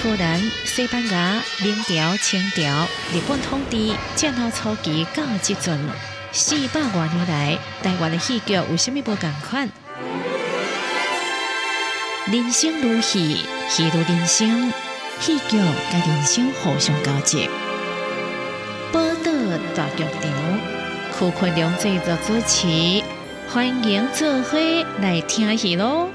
荷兰、西班牙、明朝、清朝、日本统治、战后初期到即阵，四百多年来，台湾的戏剧有虾米无共款？人生如戏，戏如人生，戏剧甲人生互相交织。报道大剧场，柯坤良制作主持，欢迎做伙来听戏喽！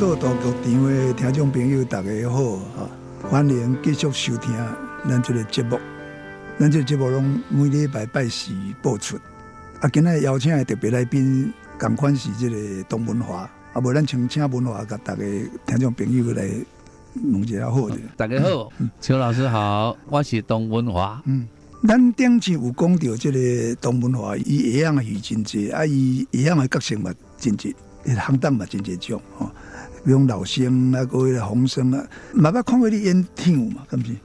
报道大剧场的听众朋友，大家好啊！欢迎继续收听咱这个节目。咱这个节目拢每礼拜拜四播出。啊，今日邀请的特别来宾，共款是这个董文华。啊，无咱请请文华，甲大家听众朋友来弄一下好的。大家好，邱老师好，我是董文华。嗯，咱顶次有讲到这个董文华，伊一样的戏真济，啊，伊一样的角色嘛真济，行当嘛真济种吼。比如老生啊，各位洪生啊，麻烦看过你演跳舞嘛，是不是？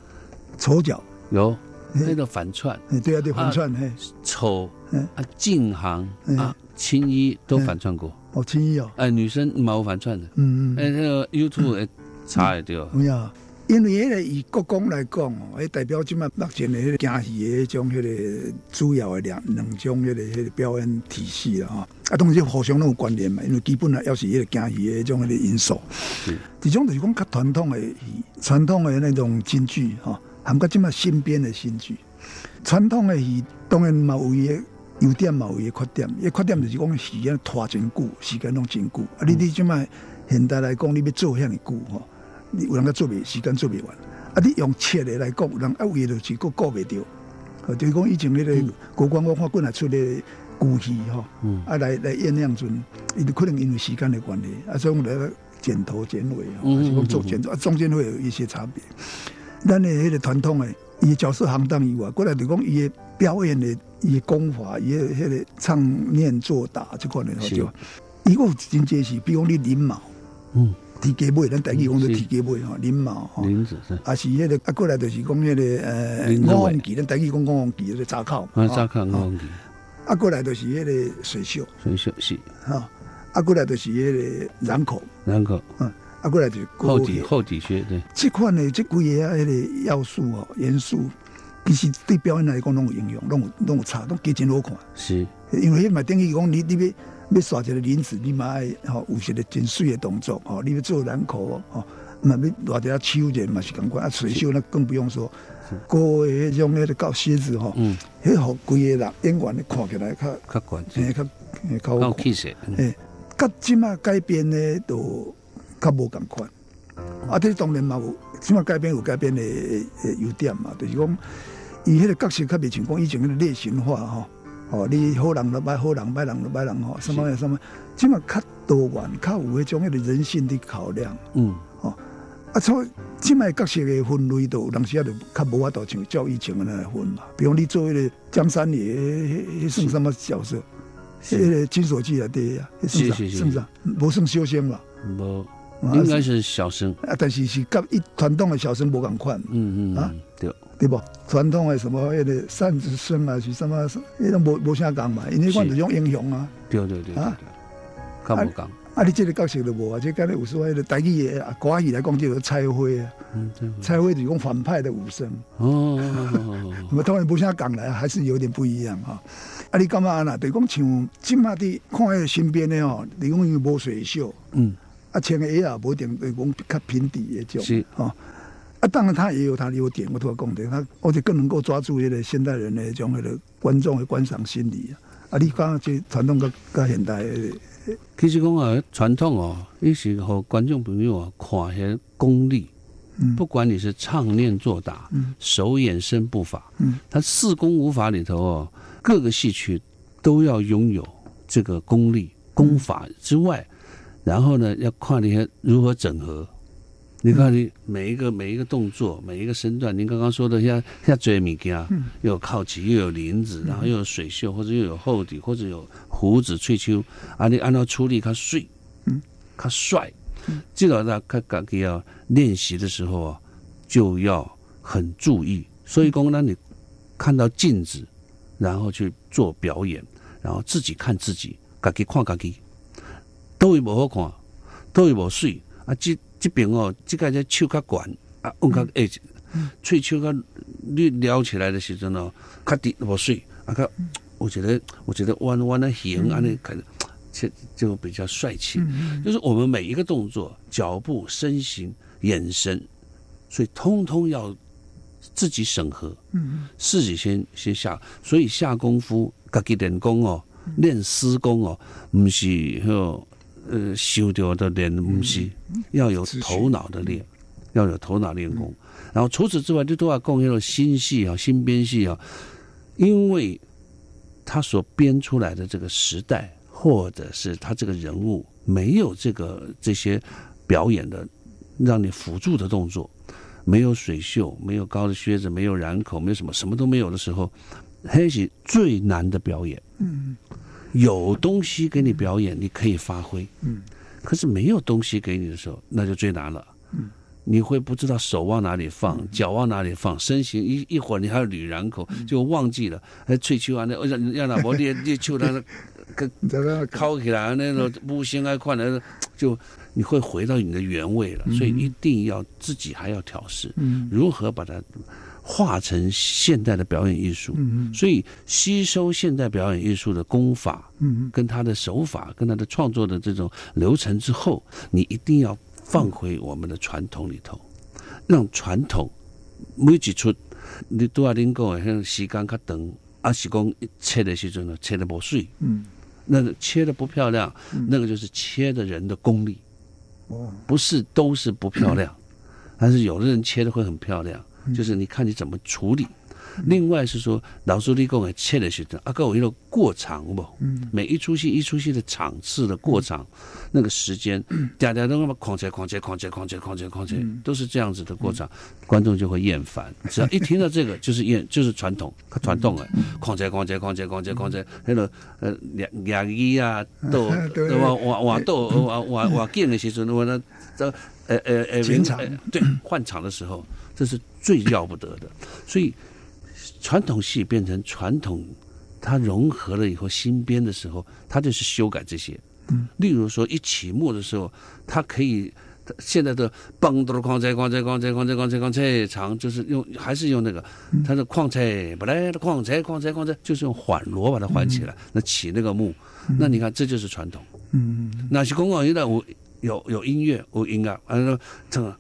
丑角有那个反串，哎，对啊，对反串，嘿，丑啊，静行啊，青衣都反串过。哦，青衣哦，哎，女生冇反串的，嗯嗯，哎，那个 YouTube 查得到。因为迄个以国公来讲哦，迄代表即卖目前的迄个京戏的迄种迄个主要的两两种迄个迄个表演体系啦吼。啊，当然互相拢有关联嘛，因为基本啊，要是迄个京戏的迄种迄个因素。是，这种就是讲较传统的戏，传统的那种京剧吼，含括即卖新编的新剧。传统的戏当然嘛有伊的优点嘛有伊的缺点，伊缺点就是讲时间拖真久，时间拢真久。啊，你你即卖现代来讲，你要做遐尼久吼，你有人个做袂时间做袂完。啊，你用切的来讲，有人啊为就是个顾袂着。哦，就是讲以前迄个国光我看过来出的古戏吼，啊来来演酿阵，伊可能因为时间的关系，啊所以我们来剪头剪尾啊，还是讲做剪啊，中间会有一些差别。咱的迄个传统的，伊的角色行当以外，过来就讲伊的表演的伊的功法，伊的迄个唱念做打这款的，就伊个有真济是，比如讲你临毛，嗯，提鸡尾，咱台语讲做提鸡尾吼，林毛吼，林子是。啊是迄个啊过来就是讲迄个呃五红旗，咱台语讲五红旗，就是扎口，啊，吼。扎看我啊过来就是迄个水袖，所以休息，哈，啊过来就是迄个染口，人口。嗯，啊过来就是后底骨血后底靴对，这款的这几个啊，迄个要素哦，元素，其实对表演来讲拢有影响，拢有拢有差，拢加真好看。是。因为迄嘛等于讲你你要要耍一个林子，你嘛爱吼有些个真水的动作吼，你要做人口哦，吼，嘛要偌一下手者嘛是共款，啊水袖那更不用说，高的迄种迄个搞靴子吼，嗯，迄互规个人演员咧看起来较较关嘿较嘿较较好。气势，嗯诶，甲即马改编呢，都较无共款。啊，这当然嘛有，即马改编有改编的诶优点嘛，就是讲伊迄个角色较袂像讲以前迄个类型化吼。哦，你好人就歹好人，歹人就歹人吼，什么什么，即嘛较多元，较有迄种迄个人性的考量。嗯，哦啊，所以即摆角色的分类都有当时啊，就较无法度像照以前的那来分嘛。比如你做迄个江山爷，迄迄算什么角色？迄个金锁记啊，对呀，迄算啥？是是是算啥？无算修仙吧。无啊应该是小生，啊，但是是甲一传统的小生无共款，啊嗯嗯啊，对，对不？传统的什么迄个扇子声啊，是什么？迄种无无啥共嘛，因为迄款就是种英雄啊。对对对对啊对，较无讲，啊，你这个角色就无啊，这刚才有说迄个台语的啊，国语来讲就是蔡辉啊，嗯对，蔡辉就是讲反派的武生。哦，那么当然不像港来，还是有点不一样哈。啊，你感觉安那？就是讲像即马的看迄个身边的吼，你讲因为无水袖，嗯，啊，穿的也无一定就是讲较平底的种，是哦。啊，当然他也有他的优点，我都要讲的，他而且更能够抓住一个现代人的迄种迄个观众的观赏心理啊。啊，你讲这传统甲甲现代的，其实讲啊，传统哦，伊是互观众朋友啊看些功力，嗯不管你是唱念做打，嗯手眼身步法，嗯，他四功五法里头哦，各个戏曲都要拥有这个功力功法之外，然后呢，要看你如何整合。你看你每一个每一个动作，每一个身段，您刚刚说的像像追米家，又有靠旗，又有林子，然后又有水袖，或者又有厚底，或者有胡子、翠秋，啊，你按照出力，他帅，嗯，他帅，这个呢，他他要练习的时候啊，就要很注意。所以讲呢，你看到镜子，然后去做表演，然后自己看自己，自己看自己，都会不好看，都会不水啊，这。这边哦，这个只手较悬啊，往较诶，喙手较你撩起来的时阵哦，较低无水啊，较我觉得我觉得弯弯的形啊，那可能就就比较帅气。就是我们每一个动作、脚步、身形、眼神，所以通通要自己审核，嗯，自己先先下，所以下功夫，自己练功哦，练私功哦，不是吼。呃，修掉的练不是要有头脑的练，要有头脑练功。然后除此之外，就都要贡献了新戏啊、新编戏啊，因为他所编出来的这个时代，或者是他这个人物没有这个这些表演的让你辅助的动作，没有水袖，没有高的靴子，没有染口，没有什么，什么都没有的时候，黑是最难的表演。嗯。有东西给你表演，你可以发挥。嗯，可是没有东西给你的时候，那就最难了。嗯，你会不知道手往哪里放，脚往哪里放，身形一一会儿你还要捋两口，就忘记了。哎，翠秋啊，那让让老婆你你秋他跟靠起来那种不行啊，快来就你会回到你的原位了。所以一定要自己还要调试，如何把它。化成现代的表演艺术，所以吸收现代表演艺术的功法，跟他的手法，跟他的创作的这种流程之后，你一定要放回我们的传统里头，让传统每几出你都要能够像时间较长，啊是讲切的时阵呢，切的不碎，嗯，那个切的不漂亮，那个就是切的人的功力，哦，不是都是不漂亮，但是有的人切的会很漂亮。就是你看你怎么处理，另外是说老师立功也切的是啊，各有一个过场不？嗯，每一出戏一出戏的场次的过场，那个时间，嗲嗲都那么狂切哐切哐切狂切哐切哐切，都是这样子的过场，观众就会厌烦。只要一听到这个，就是厌，就是传统，传统啊，哐切哐切狂切哐切哐切，那个呃两两衣啊，都哇哇哇都哇哇哇见的时候，我那这呃呃呃换场对换场的时候。这是最要不得的，所以传统戏变成传统，它融合了以后新编的时候，它就是修改这些。嗯，例如说一起幕的时候，它可以现在的嘣嘟哐菜矿菜矿菜矿菜矿菜哐菜长，就是用还是用那个它的矿菜本来的矿菜矿菜矿菜，就是用缓锣把它缓起来，那起那个幕，那你看这就是传统。嗯，那些公共娱乐我有有音乐有音乐，完了这个。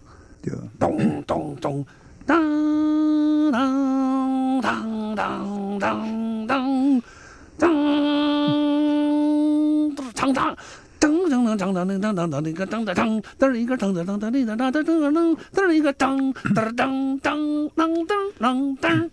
咚咚咚，当当当当当当当，当当当当当当当当当当，一个当当当，当一个当当当当，一个当当当当，当一个当当当当当当当。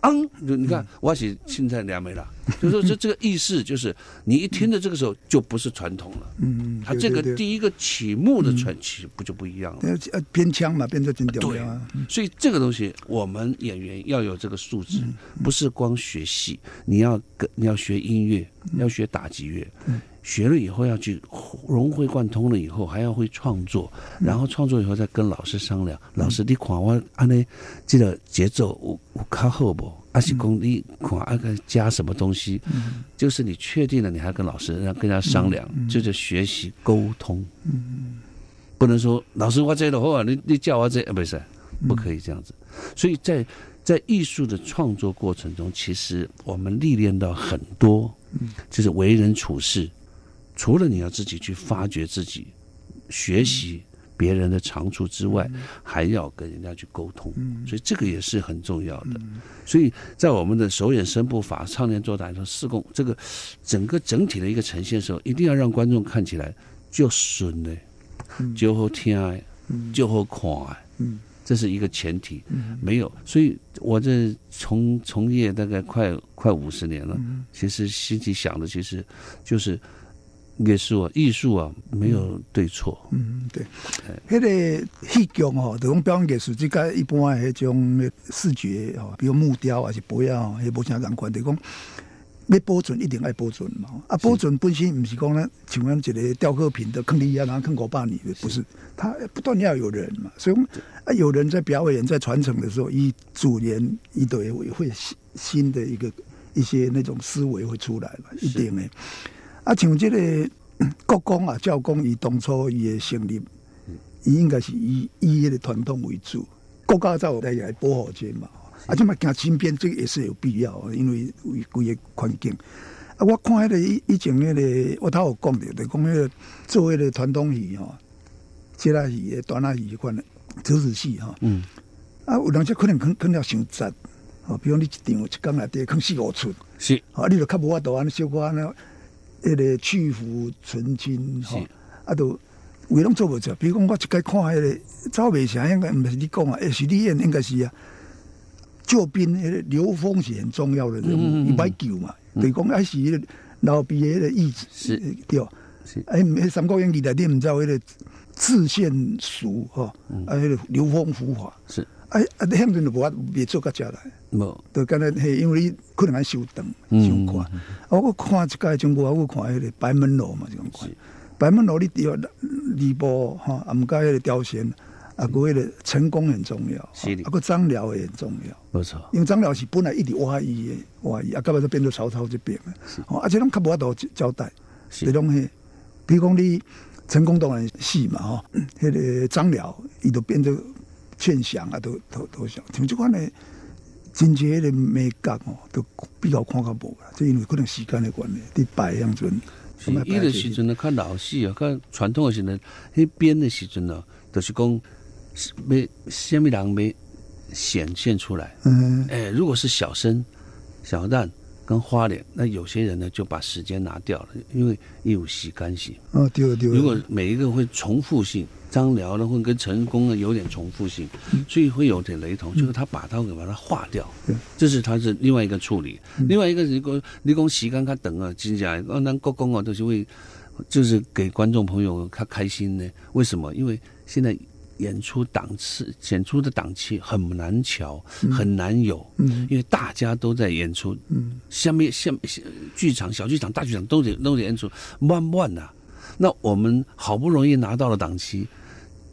嗯，就你看，我写青菜两枚了。就说这这个意思，就是你一听的这个时候就不是传统了。嗯，他这个第一个曲目的传奇不就不一样了？呃，编腔嘛，编得真屌。对啊，所以这个东西我们演员要有这个素质，不是光学戏，你要跟你要学音乐，要学打击乐。学了以后要去融会贯通了以后还要会创作，然后创作以后再跟老师商量。老师，你看我安尼这个节奏有有卡好不？还是讲你看阿个加什么东西？就是你确定了，你还跟老师让跟人家商量，就是学习沟通。不能说老师我这的话，你你叫我这不是不可以这样子。所以在在艺术的创作过程中，其实我们历练到很多，就是为人处事。除了你要自己去发掘自己、学习别人的长处之外，还要跟人家去沟通，所以这个也是很重要的。所以在我们的手眼身步法、唱念做打说四功这个整个整体的一个呈现的时候，一定要让观众看起来就顺的，就好听的，就好看的。这是一个前提。没有，所以我这从从业大概快快五十年了，其实心里想的其实就是。艺术啊，艺术啊，没有对错。嗯，对，迄个戏剧吼，就讲表演艺术，即个一般诶迄种视觉吼，比如木雕还是杯啊，迄无啥共款，就讲要保存一定爱保存嘛。啊，保存本身毋是讲呢，像咱一个雕刻品的坑里啊，然后坑五百年，不是，它不断要有人嘛。所以啊，有人在表演、在传承的时候，以主人一对会新新的一个一些那种思维会出来嘛，一定诶。啊，像这个 国公啊，教公，伊当初伊的成立，伊应该是以以迄个传统为主，国家才有来来保护这嘛。啊，即嘛行身边，这个也是有必要，因为为规个环境。啊，我看迄个以以前迄个，我头有讲着，就讲迄个做迄个传统戏吼，即仔戏的端仔戏款的折子戏吼。嗯。啊，有人只可能肯肯了伤杂，哦，比如你一场一工内底肯四五寸，是，啊，你就较无法度安尼小可安尼。迄个去腐存金吼，啊，都为拢做无着。比如讲，我一概看迄个赵美霞，应该毋是你讲啊，是你演应该是啊。救兵迄个刘峰是很重要的人物，伊摆救嘛，就是讲还是迄个老毕迄个意志是对。哎，迄三国演义内底毋知有迄个自献蜀吼，啊，迄个刘峰伏法是。哎，啊，现阵就无法别做到遮来，无，就干那嘿，因为你可能爱收长收看。啊，我看一届中国，我看迄个白门楼嘛，就咁看。白门楼你第二吕布哈，啊，毋加迄个雕仙，啊，个迄个成功很重要。啊，个张辽也很重要，没错。因为张辽是本来一直挖伊的，挖伊，啊，到尾就变做曹操这边了。哦，而且拢较无法度交代，这种嘿，比如讲你成功当然戏嘛，吼，迄个张辽伊都变做。劝降啊，都都都想，像这款的真节的美感哦，都比较看较无啦。这因为可能时间的关系，第摆样子。是，伊的时阵呢，看老戏啊，看传统的时阵，迄编的时阵呢，都是讲没虾米人没显现出来。嗯，哎，如果是小生、小旦。跟花脸，那有些人呢就把时间拿掉了，因为有洗干净。哦，丢了丢了。如果每一个会重复性，张辽呢会跟成功呢有点重复性，所以会有点雷同，就是他把刀给把它化掉。这是他是另外一个处理。另外一个如果你讲洗干他等啊，接下来哦，那国公啊都是为，就是给观众朋友他开心呢？为什么？因为现在。演出档次、演出的档期很难瞧，很难有，因为大家都在演出。下面、下剧场、小剧场、大剧场都得都得演出，慢慢呐。那我们好不容易拿到了档期，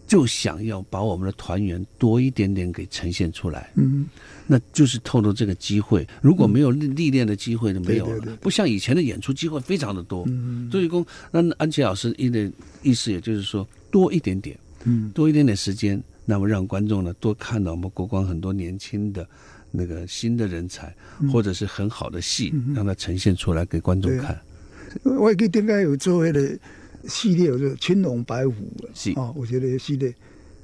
就想要把我们的团员多一点点给呈现出来。嗯，那就是透露这个机会。如果没有历练的机会，就没有了。不像以前的演出机会非常的多。嗯所以说，那安琪老师意的意思，也就是说多一点点。嗯，多一点点时间，那么让观众呢多看到我们国光很多年轻的那个新的人才，或者是很好的戏，让它呈现出来给观众看。我也可以点解有做那个系列，有《青龙白虎》是哦，我觉得系列。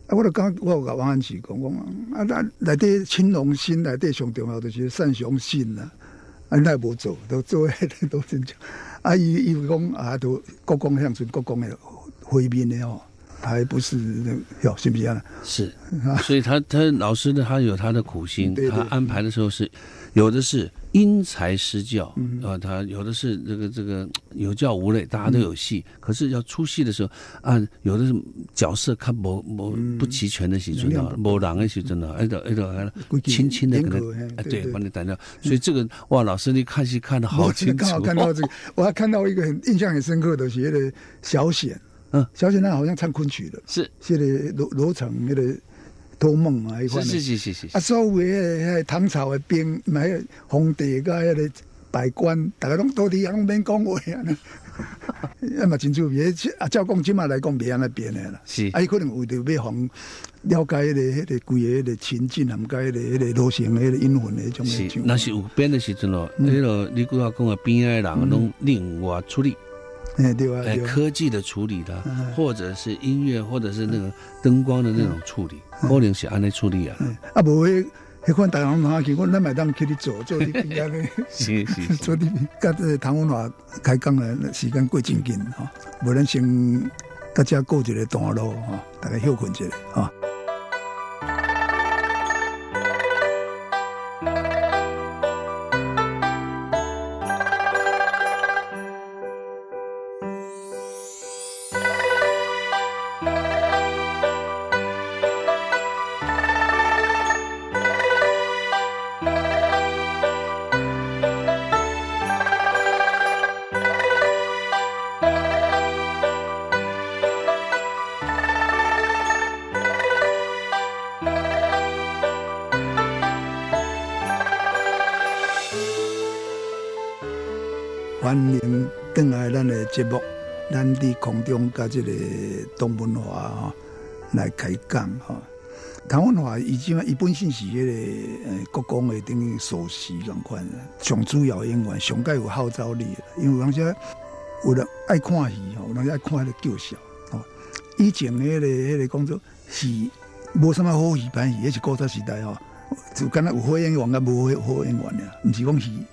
啊，我都刚我有甲王安琪讲讲啊，那内底青龙心内底上重要就是善雄心呐，啊，那无做，都做迄个 都真正。啊，伊伊讲啊，都国光乡村国光的回面的哦。还不是要信不是啊？是，所以他他老师呢，他有他的苦心，他安排的时候是有的是因材施教啊，他有的是这个这个 有教无类，大家都有戏，可是要出戏的时候啊，有的是角色看不不不齐全的时阵啊，无人的时阵啊，哎都哎都轻轻的可能哎对，帮你打掉，所以这个哇，老师你看戏看的好清楚，刚好看到这个，我还看到一个很印象很深刻的，写的小显。嗯，小简单好像唱昆曲的，是，写的罗罗成那个托梦啊，一块是是是是啊，所谓的唐朝的兵，买皇帝甲那个百官，大家拢到底拢免讲话啊，那么真趣味。啊，照讲即嘛来讲，别安那变的啦，是，啊，伊可能为着要防了解迄个迄个规个迄个情境，含甲迄个迄个罗成迄个阴魂的种。是，那是有变的时阵咯，迄个你拄要讲的边的人拢另外处理。哎，对啊，科技的处理的，或者是音乐，或者是那个灯光的那种处理，可能是安尼处理啊。啊，无迄迄款大红花，去，我咱买当去你做做啲边啊是是，做啲甲这唐文华开讲的时间过真紧吼，无咱先大家过一个段落哈，大家休困一下哈。节目，咱伫空中甲即个东文化吼来开讲吼。唐文化以前伊本身是迄个呃国光的等于首席共款，上主要演员，上界有号召力的。因为有时有人爱看戏吼，有人爱看迄个叫嚣吼。以前迄、个迄、个工作是无什么好戏班戏，迄是古早时代吼，就敢若有好演员甲无好好演员俩，毋是讲戏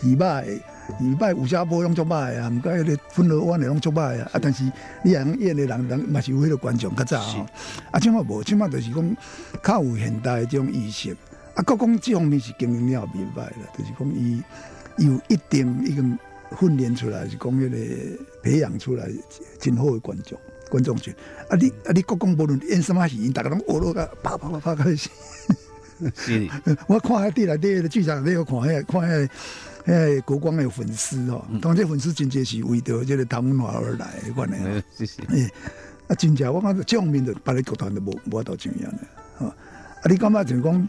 戏歹的。戏歹有些无拢足歹的啊，毋过迄个分罗湾的拢足歹的啊。啊，但是你若演的人人嘛是有迄个观众较早吼。啊，即马无，即马就是讲较有现代的这种意识。啊，国讲即方面是经营了明白啦，就是讲伊伊有一定已经训练出来，是讲迄个培养出来真好的观众观众群。啊，你啊，你国讲无论演什么戏，因逐个拢学落个啪啪啪啪开始。是 我看迄底内底个剧场里，我看迄看迄迄国光的粉丝哦，当然这粉丝真正是为着这个唐文化而来的款的。呃谢谢。诶，啊，真正我感觉这方面的别个剧团都无无法度怎样的，吼。啊，你感觉就是讲，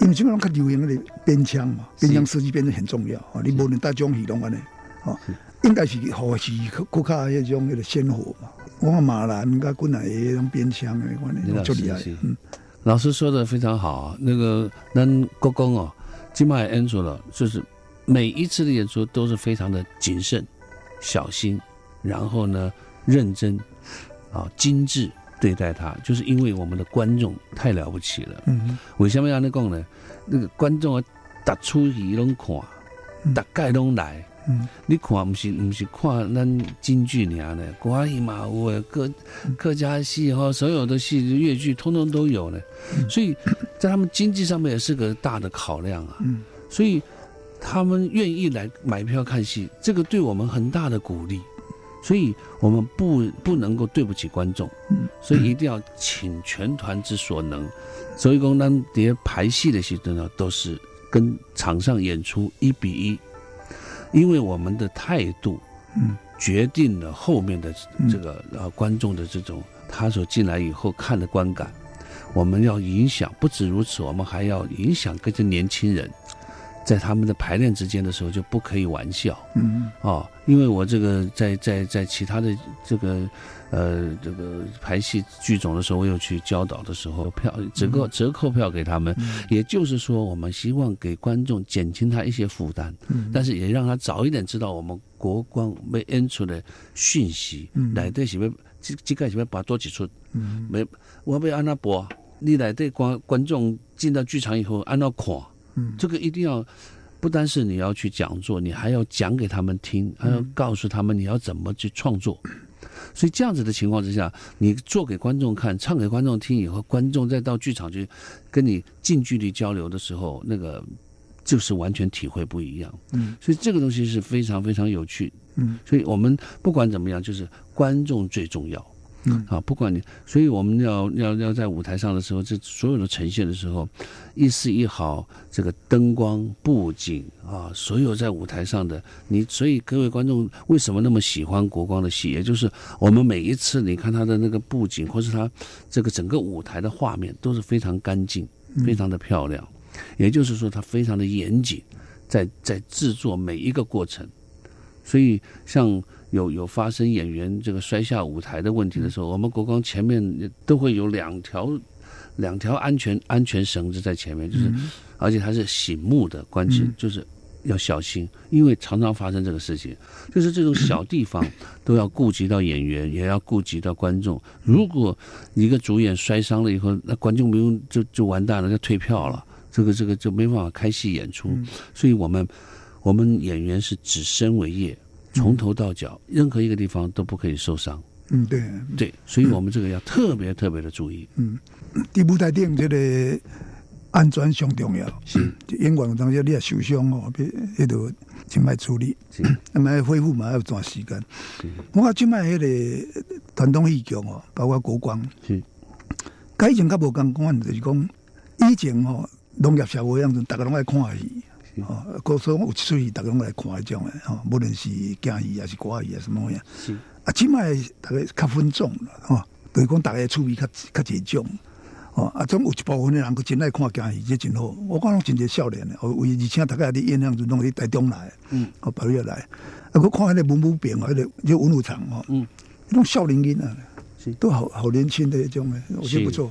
因为即个拢较流行的边腔嘛，边腔设计变得很重要。哦，你无论大种戏拢安尼，吼，应该是后是国较迄种迄个鲜活嘛。我看马兰甲滚来迄种边腔的，款你老的足厉害。嗯，老师说的非常好啊，那个咱国光哦，金马也演出了，就是每一次的演出都是非常的谨慎、小心，然后呢认真啊精致对待它，就是因为我们的观众太了不起了。嗯为什么要那讲呢？那个观众啊，逐出戏拢看，大概拢来。嗯你看，不是不是看咱京剧尔呢，国语嘛有诶，客客家戏哈，所有的戏粤剧通通都有呢。所以在他们经济上面也是个大的考量啊。嗯所以他们愿意来买票看戏，这个对我们很大的鼓励。所以我们不不能够对不起观众，嗯所以一定要请全团之所能。所以讲，咱碟排戏的时候呢，都是跟场上演出一比一，因为我们的态度嗯决定了后面的这个呃观众的这种他所进来以后看的观感。我们要影响，不止如此，我们还要影响跟着年轻人，在他们的排练之间的时候就不可以玩笑。嗯。哦，因为我这个在在在其他的这个呃这个排戏剧种的时候，我有去教导的时候，票折扣折扣票给他们，也就是说，我们希望给观众减轻他一些负担，嗯。但是也让他早一点知道我们国光被演出的讯息，嗯。来对是要这这个是要把多几出，嗯。没我要安那播，你来对观观众进到剧场以后安那看。嗯这个一定要，不单是你要去讲座，你还要讲给他们听，还要告诉他们你要怎么去创作。所以这样子的情况之下，你做给观众看，唱给观众听以后，观众再到剧场去跟你近距离交流的时候，那个就是完全体会不一样。嗯，所以这个东西是非常非常有趣。嗯，所以我们不管怎么样，就是观众最重要。嗯啊，不管你，所以我们要要要在舞台上的时候，这所有的呈现的时候，一丝一毫，这个灯光、布景啊，所有在舞台上的你，所以各位观众为什么那么喜欢国光的戏？也就是我们每一次你看他的那个布景，或是他这个整个舞台的画面都是非常干净、非常的漂亮，也就是说，他非常的严谨，在在制作每一个过程。所以，像有有发生演员这个摔下舞台的问题的时候，我们国光前面都会有两条两条安全安全绳子在前面，就是、而且它是醒目的关系，就是要小心，因为常常发生这个事情，就是这种小地方都要顾及到演员，也要顾及到观众。如果一个主演摔伤了以后，那观众不用就就完蛋了，就退票了，这个这个就没办法开戏演出。所以我们我们演员是只身为业，从头到脚，任何一个地方都不可以受伤。嗯，对。对，所以我们这个要特别特别的注意。嗯伫舞台顶，这个安全上重要。是演员有当时你也受伤哦，别迄度先卖处理，是 那么恢复嘛要有段时间。我看即摆迄个传统戏剧哦，包括国光，是甲以前较无共款，就是讲以前哦农业社会样子，大家拢爱看戏。是哦，高所有一出戏，逐个拢来看迄种诶，吼，无论是京戏还是歌戏啊，什么样。是啊，即摆逐个较分众了，吼、就是讲逐个趣味较较集中。哦，啊，总有一部分的人佢真爱看京戏，这真好。我看拢真侪少年的，哦，为而且大家伫演样阵拢伫台中来，嗯，哦，白日来。啊，我看迄个文武兵，迄个就文武场哦，嗯，迄种少年囡啊是，都好好年轻的一种诶，我觉得是不错。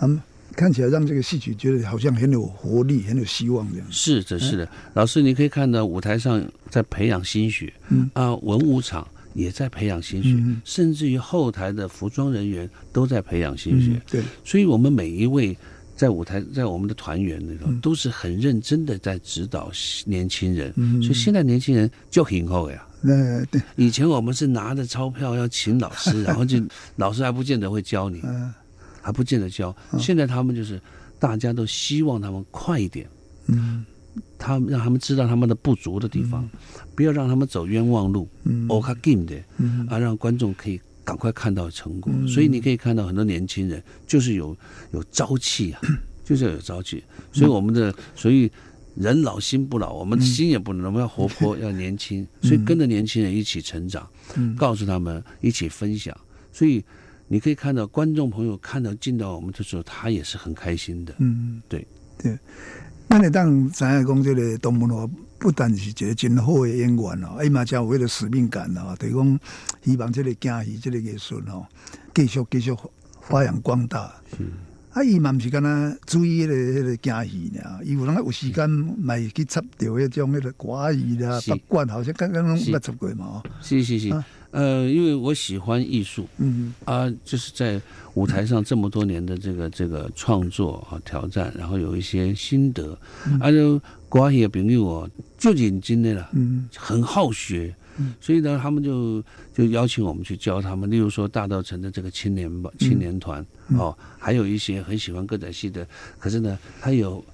嗯，看起来让这个戏曲觉得好像很有活力，很有希望这样。是的，是的，老师，你可以看到舞台上在培养心血，嗯。啊，文武场也在培养心血，嗯甚至于后台的服装人员都在培养心血，嗯，对，所以我们每一位在舞台，在我们的团员里头，嗯。都是很认真的在指导年轻人，嗯所以现在年轻人就很厚呀。那对，以前我们是拿着钞票要请老师，然后就老师还不见得会教你，嗯还不见得教。现在他们就是大家都希望他们快一点，嗯他们让他们知道他们的不足的地方，不要让他们走冤枉路。嗯哦，他 game 的嗯啊，让观众可以赶快看到成果。嗯所以你可以看到很多年轻人就是有有朝气啊，就是要有朝气。所以我们的所以人老心不老，我们心也不能，我们要活泼，要年轻。所以跟着年轻人一起成长，嗯告诉他们一起分享。所以你可以看到观众朋友看到进到我们的时候，他也是很开心的。嗯，对对。那会当知影讲，这个东门话，不但是一个真好的演员哦，伊嘛真有迄个使命感哦，就是讲希望这个京戏这个艺术哦，继续继续发扬光大。是啊，伊嘛毋是干那注意迄、个迄、个京戏呢，伊有人有时间嘛会去插着迄种迄个歌戏啦、是八卦，好像刚刚拢是捌插过嘛哦。是是是啊，呃，因为我喜欢艺术，嗯啊，就是在舞台上这么多年的这个这个创作啊挑战，然后有一些心得，啊，就国外的朋友哦，就认真的啦，嗯很好学，所以呢，他们就就邀请我们去教他们，例如说大道城的这个青年吧青年团哦，还有一些很喜欢歌仔戏的，可是呢，他有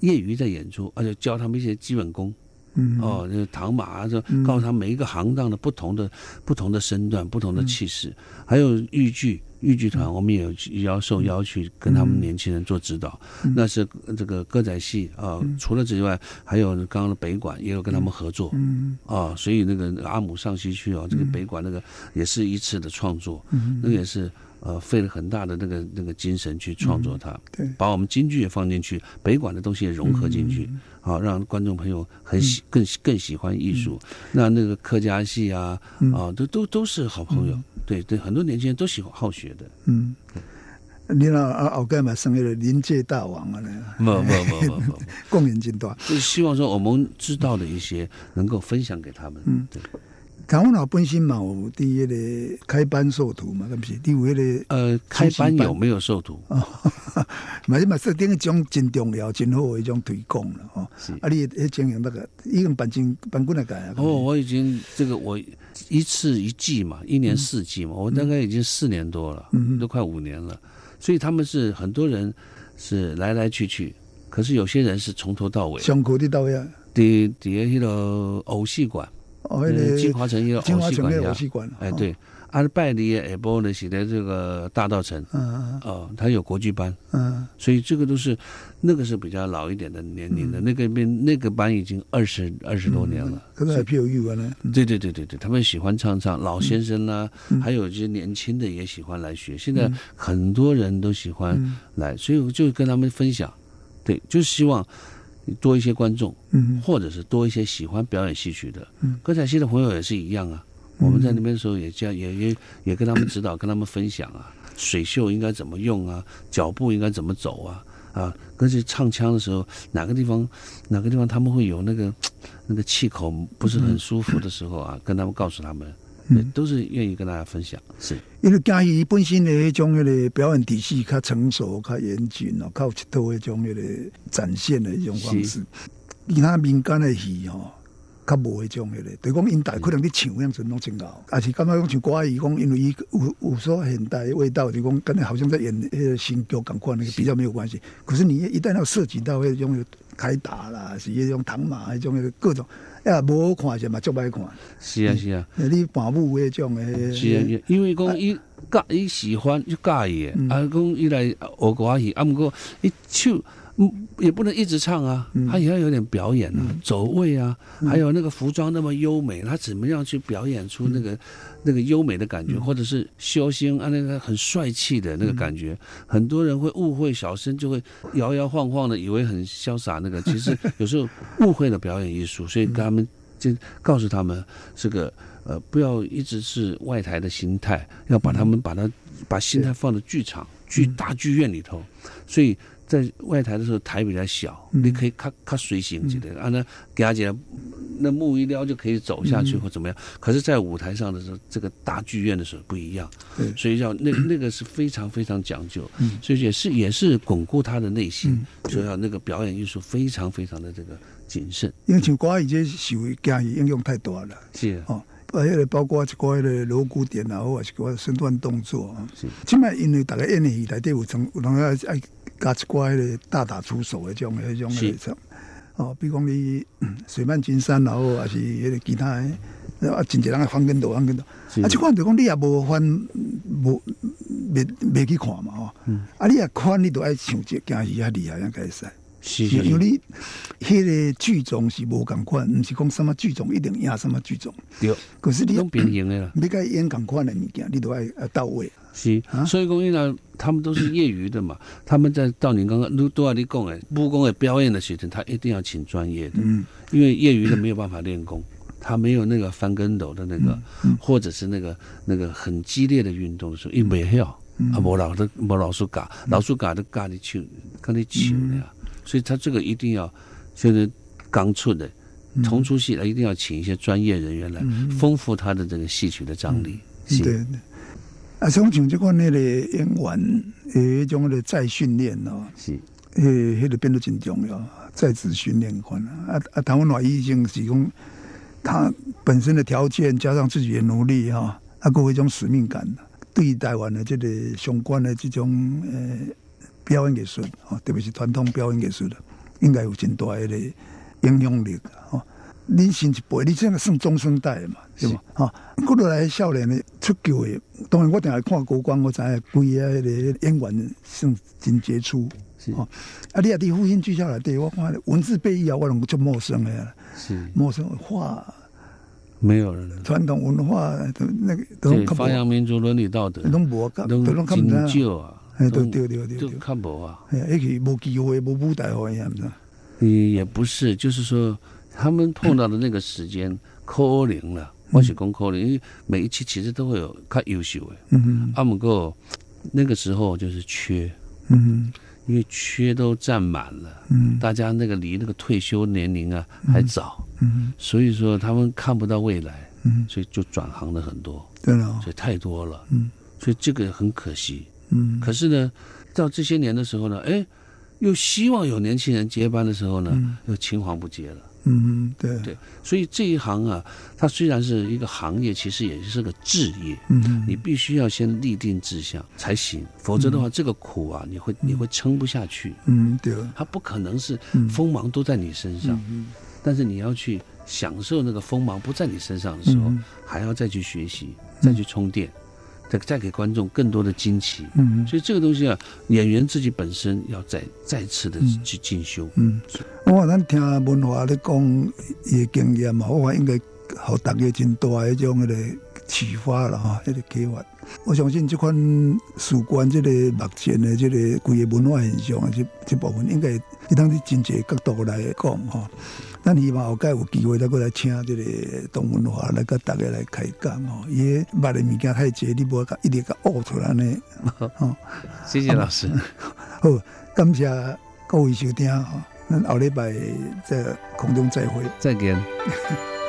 业余在演出，而且教他们一些基本功。嗯。哦，那个唐马啊，就嗯。告诉他每一个行当的不同的、不同的身段、不同的气势，还有豫剧。豫剧团，我们也有邀受邀去跟他们年轻人做指导。那是这个歌仔戏啊、除了这以外，还有刚刚的北管也有跟他们合作嗯。啊、所以那个阿姆上西区哦，这个北管那个也是一次的创作，那个也是呃费了很大的那个那个精神去创作它。对。把我们京剧也放进去，北管的东西也融合进去，好、让观众朋友很喜、更更喜欢艺术。那那个客家戏啊，啊，都都都是好朋友。对对，很多年轻人都喜欢好学的。嗯，你那啊后盖嘛成为了临界大王啊没没没没没，贡献真大。就是希望说我们知道的一些能够分享给他们。嗯对。台湾老本身嘛有伫迄个开班授徒嘛，敢不是？你有迄、个呃，开班有没有授徒？嘛是嘛是顶一种真重要、真好的一种推广了哦。是啊，你迄经营那个已经办进办过来届啊？哦，我已经这个我一次一季嘛，一年四季嘛，我大概已经四年多了，嗯都快五年了。所以他们是很多人是来来去去，可是有些人是从头到尾。上课伫倒呀？第第迄个偶戏馆，哦，呃迄、个金华城一个金华城的偶戏馆呀。哎，哦，对，阿拜里下晡呢是在这个大道城，嗯哦，他有国剧班，嗯。所以这个都是那个是比较老一点的年龄的，嗯。那个边那个班已经二十二十多年了。可是还票有啊呢。嗯。对对对对对，他们喜欢唱唱，老先生啦、还有一些年轻的也喜欢来学。现在很多人都喜欢嗯。来，所以我就跟他们分享，对，就希望多一些观众，嗯。或者是多一些喜欢表演戏曲的。嗯。歌仔戏的朋友也是一样啊。我们在那边的时候也教，也也也跟他们指导，跟他们分享啊，水袖应该怎么用啊，脚步应该怎么走啊，啊，而且唱腔的时候哪个地方哪个地方他们会有那个那个气口不是很舒服的时候啊，跟他们告诉他们，嗯。都是愿意跟大家分享，是。因为嘉义本身的迄种迄个表演体系较成熟、较严谨哦，较有一套迄种迄个展现的一种方式。其他民间的戏吼，较无迄种迄个，就是讲因大可能咧唱样阵拢真高，也是感觉讲像歌伊讲，因为伊有有所现代的味道，就讲跟好像在演迄个新剧港款那个比较没有关系。可是你一旦要涉及到迄种开打啦，是迄种唐马迄种迄个各种，哎呀，无好看是嘛，足歹看。是啊是啊，你伴舞迄种诶，是啊，因为讲伊介伊喜欢就介意的，啊讲伊来学歌戏，啊毋过伊唱。嗯，也不能一直唱啊，他也要有点表演啊，走位啊，还有那个服装那么优美，他怎么样去表演出那个那个优美的感觉，或者是修仙啊那个很帅气的那个感觉，很多人会误会小生就会摇摇晃晃的，以为很潇洒，那个。其实有时候误会了表演艺术，所以他们就告诉他们这个呃不要一直是外台的心态，要把他们把他把心态放到剧场剧大剧院里头，所以。在外台的时候，台比较小，你可以咔咔随行之类的，啊，那给阿姐那幕一撩就可以走下去或怎么样。可是，在舞台上的时候，这个大剧院的时候不一样，所以要那 那个是非常非常讲究，所以也是也是巩固他的内心，所以要那个表演艺术非常非常的这个谨慎。因为像歌已经受惊语应用太多了，是。哦，而且包括一个的锣鼓点啊，或者是个身段动作啊，是。起码因为大家演戏台底有成，有人爱爱。加一寡迄个大打出手的种迄种诶种，哦，比如讲你水漫金山，然后还是迄个其他的，啊，真济人翻跟斗翻跟斗，啊，即款就讲你也无翻，无未未去看嘛，吼，啊，你也看，你都爱想这件事较厉害，应该使。是，因为你迄个剧种是无共款，毋是讲什么剧种一定演什么剧种。对，可是你用平行的啦，你该演共款的物件，你都爱到位。是，所以讲因为他们都是业余的嘛，他们在到你刚刚都都要你讲诶，武功的表演的时阵，他一定要请专业的，嗯，因为业余的没有办法练功，他没有那个翻跟斗的那个，或者是那个那个很激烈的运动的时候，一没有啊，无老的无老师教，老师教的教你唱，教你唱呀。所以他这个一定要，就是刚出的，重出戏来一定要请一些专业人员来丰富他的这个戏曲的张力。对对，啊，像像这款那个演员诶，种的再训练哦，是。诶，迄个变得真重要，在职训练款啊。啊，台湾话已经是讲他本身的条件加上自己的努力哈，啊，各一种使命感，对台湾的这个相关的这种呃。表演艺术，哦，特别是传统表演艺术的，应该有真大的影响力，哦。你新一辈，你这个算中生代嘛，是吧？哈，过落来少年的出球的，当然我定系看国光，我知规个迄个演员算真杰出，是哦。啊，你啊，伫复兴剧校来对我看文字背译啊，我拢就陌生的，是陌生画，没有了传统文化都那个都发扬民族伦理道德，拢无都拢真旧啊。哎，对对对对，就看无啊！哎，而且无机会，无舞台好样子。你也不是，就是说，他们碰到的那个时间，可零了。我是讲可零，因为每一期其实都会有较优秀的。嗯嗯。阿姆哥那个时候就是缺，嗯，因为缺都占满了。嗯。大家那个离那个退休年龄啊还早。嗯。所以说他们看不到未来。嗯。所以就转行了很多。对了。所以太多了。嗯。所以这个很可惜。嗯，可是呢，到这些年的时候呢，哎，又希望有年轻人接班的时候呢，又青黄不接了。嗯，对。对，所以这一行啊，它虽然是一个行业，其实也是个志业。嗯，你必须要先立定志向才行，否则的话，这个苦啊，你会你会撑不下去。嗯，对，它不可能是锋芒都在你身上，但是你要去享受那个锋芒不在你身上的时候，还要再去学习，再去充电。再再给观众更多的惊奇，嗯，所以这个东西啊，演员自己本身要再再次的去进修。嗯，我话咱听文化咧讲伊经验嘛，我话应该好大家真多一种迄个启发了哈，迄个启发。我相信这款事关这个目前的这个规个文化现象啊，这这部分应该一当伫真济角度来讲哈。咱希望后盖有机会再过来请这个董文华来跟大家来开讲哦。伊捌的物件太济，你无甲一直甲悟出来呢。好，谢谢老师。好，感谢各位收听哦。咱后礼拜在空中再会，再见。